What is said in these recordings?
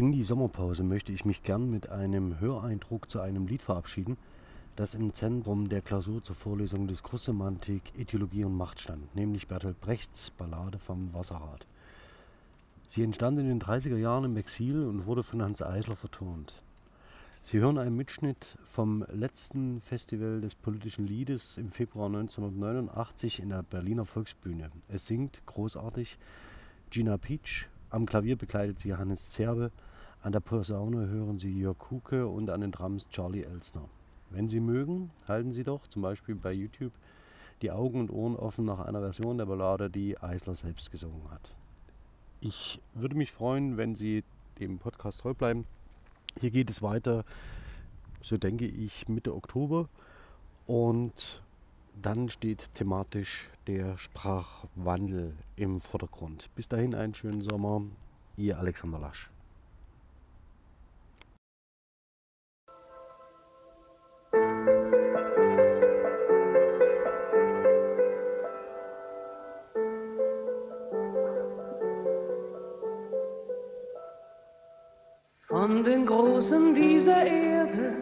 In die Sommerpause möchte ich mich gern mit einem Höreindruck zu einem Lied verabschieden, das im Zentrum der Klausur zur Vorlesung Diskurssemantik, Ethologie und Macht stand, nämlich Bertolt Brechts Ballade vom Wasserrad. Sie entstand in den 30er Jahren im Exil und wurde von Hans Eisler vertont. Sie hören einen Mitschnitt vom letzten Festival des politischen Liedes im Februar 1989 in der Berliner Volksbühne. Es singt großartig Gina Peach, am Klavier begleitet sie Hannes Zerbe, an der Posaune hören Sie Jörg Kuke und an den Drums Charlie Elsner. Wenn Sie mögen, halten Sie doch zum Beispiel bei YouTube die Augen und Ohren offen nach einer Version der Ballade, die Eisler selbst gesungen hat. Ich würde mich freuen, wenn Sie dem Podcast treu bleiben. Hier geht es weiter, so denke ich, Mitte Oktober. Und dann steht thematisch der Sprachwandel im Vordergrund. Bis dahin einen schönen Sommer. Ihr Alexander Lasch. Von den Großen dieser Erde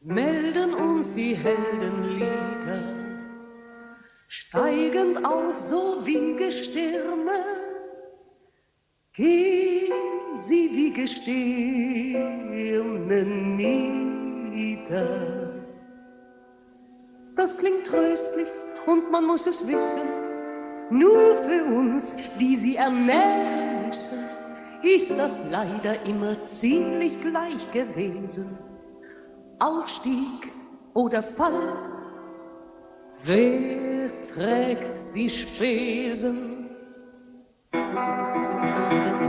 melden uns die Heldenlieder, steigend auf so wie Gestirne, gehen sie wie Gestirne nieder. Das klingt tröstlich und man muss es wissen, nur für uns, die sie ernähren müssen ist das leider immer ziemlich gleich gewesen. Aufstieg oder Fall, wer trägt die Spesen?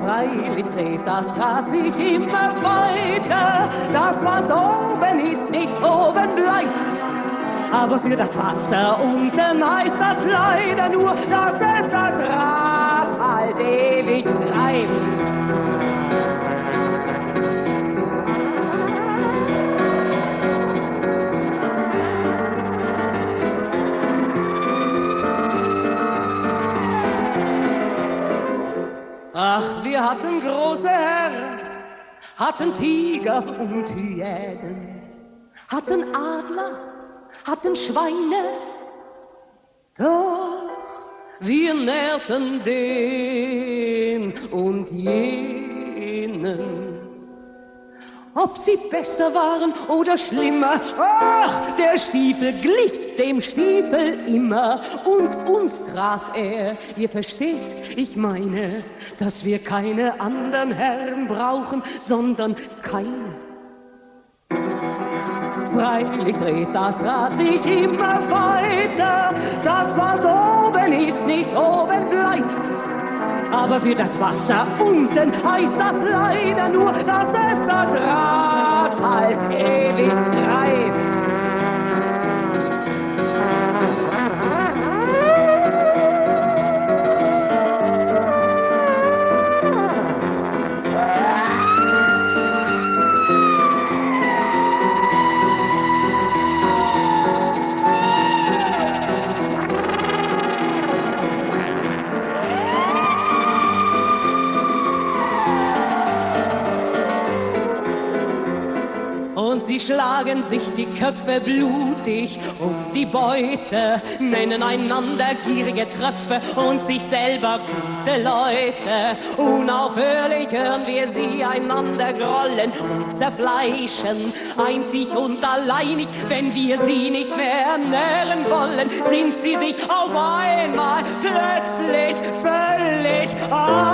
Freilich dreht das Rad sich immer weiter, das was oben ist, nicht oben bleibt. Aber für das Wasser unten heißt das leider nur, dass es das Rad halt ewig treibt. Ach, wir hatten große Herren, hatten Tiger und Hyänen, hatten Adler, hatten Schweine, doch wir nährten den und jenen. Ob sie besser waren oder schlimmer, ach, der Stiefel glich dem Stiefel immer und uns trat er. Ihr versteht, ich meine, dass wir keine anderen Herren brauchen, sondern kein. Freilich dreht das Rad sich immer weiter, das was oben ist, nicht oben bleibt. Aber für das Wasser unten heißt das leider nur, dass es das Rad halt ewig treibt. Sie schlagen sich die Köpfe blutig um die Beute, nennen einander gierige Tröpfe und sich selber gute Leute. Unaufhörlich hören wir sie einander grollen und zerfleischen. Einzig und alleinig, wenn wir sie nicht mehr ernähren wollen, sind sie sich auf einmal plötzlich völlig einig.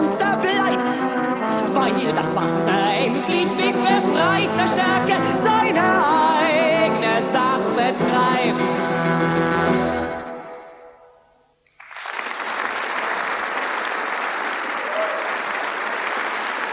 Unterbleibt, weil das Wasser endlich mit befreiter Stärke